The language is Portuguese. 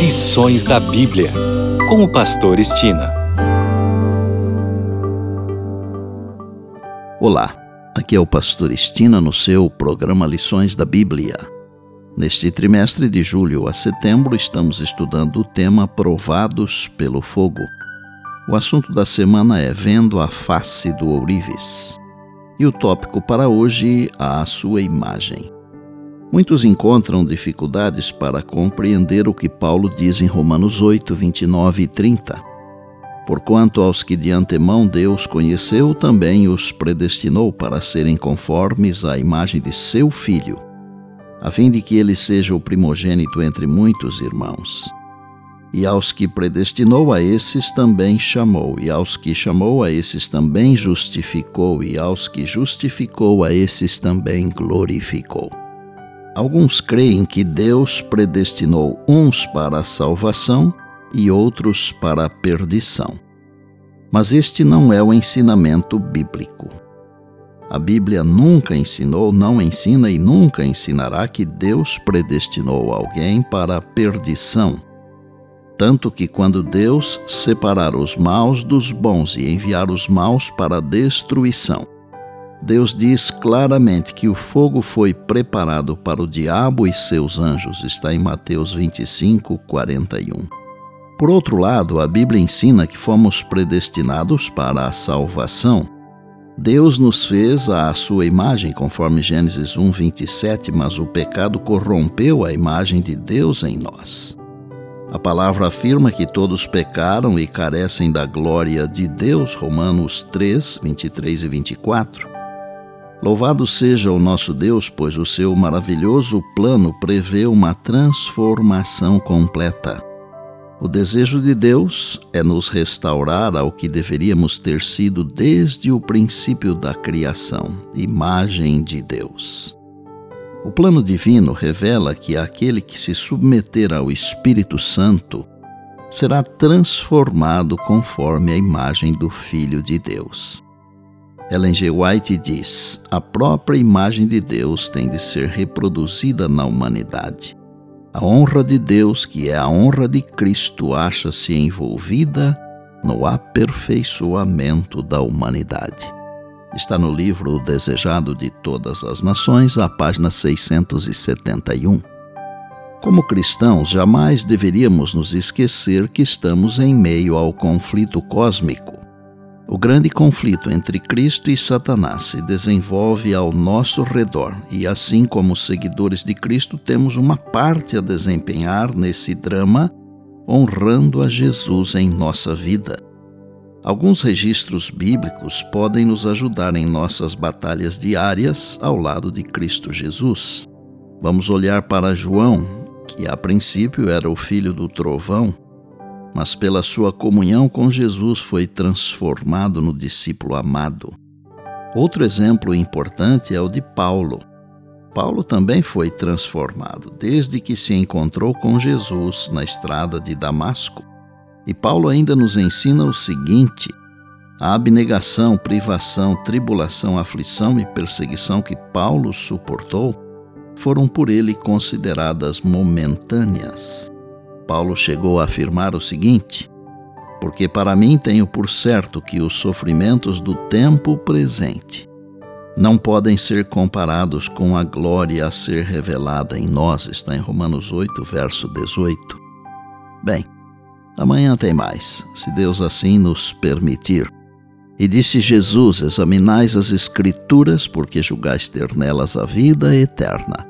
Lições da Bíblia, com o Pastor Estina. Olá, aqui é o Pastor Estina no seu programa Lições da Bíblia. Neste trimestre de julho a setembro, estamos estudando o tema Provados pelo Fogo. O assunto da semana é Vendo a Face do Ourives. E o tópico para hoje, a sua imagem. Muitos encontram dificuldades para compreender o que Paulo diz em Romanos 8, 29 e 30. Porquanto aos que de antemão Deus conheceu, também os predestinou para serem conformes à imagem de seu Filho, a fim de que ele seja o primogênito entre muitos irmãos. E aos que predestinou, a esses também chamou, e aos que chamou, a esses também justificou, e aos que justificou, a esses também glorificou. Alguns creem que Deus predestinou uns para a salvação e outros para a perdição. Mas este não é o ensinamento bíblico. A Bíblia nunca ensinou, não ensina e nunca ensinará que Deus predestinou alguém para a perdição. Tanto que, quando Deus separar os maus dos bons e enviar os maus para a destruição, Deus diz claramente que o fogo foi preparado para o diabo e seus anjos, está em Mateus 25, 41. Por outro lado, a Bíblia ensina que fomos predestinados para a salvação. Deus nos fez à sua imagem, conforme Gênesis 1, 27, mas o pecado corrompeu a imagem de Deus em nós. A palavra afirma que todos pecaram e carecem da glória de Deus, Romanos 3, 23 e 24. Louvado seja o nosso Deus, pois o seu maravilhoso plano prevê uma transformação completa. O desejo de Deus é nos restaurar ao que deveríamos ter sido desde o princípio da criação, imagem de Deus. O plano divino revela que aquele que se submeter ao Espírito Santo será transformado conforme a imagem do Filho de Deus. Ellen G. White diz: a própria imagem de Deus tem de ser reproduzida na humanidade. A honra de Deus, que é a honra de Cristo, acha-se envolvida no aperfeiçoamento da humanidade. Está no livro Desejado de Todas as Nações, a página 671. Como cristãos, jamais deveríamos nos esquecer que estamos em meio ao conflito cósmico o grande conflito entre Cristo e Satanás se desenvolve ao nosso redor e, assim como seguidores de Cristo, temos uma parte a desempenhar nesse drama, honrando a Jesus em nossa vida. Alguns registros bíblicos podem nos ajudar em nossas batalhas diárias ao lado de Cristo Jesus. Vamos olhar para João, que a princípio era o filho do trovão mas pela sua comunhão com Jesus foi transformado no discípulo amado. Outro exemplo importante é o de Paulo. Paulo também foi transformado desde que se encontrou com Jesus na estrada de Damasco. E Paulo ainda nos ensina o seguinte: a abnegação, privação, tribulação, aflição e perseguição que Paulo suportou foram por ele consideradas momentâneas. Paulo chegou a afirmar o seguinte: Porque para mim tenho por certo que os sofrimentos do tempo presente não podem ser comparados com a glória a ser revelada em nós, está em Romanos 8, verso 18. Bem, amanhã tem mais, se Deus assim nos permitir. E disse Jesus: Examinais as Escrituras, porque julgais ter nelas a vida eterna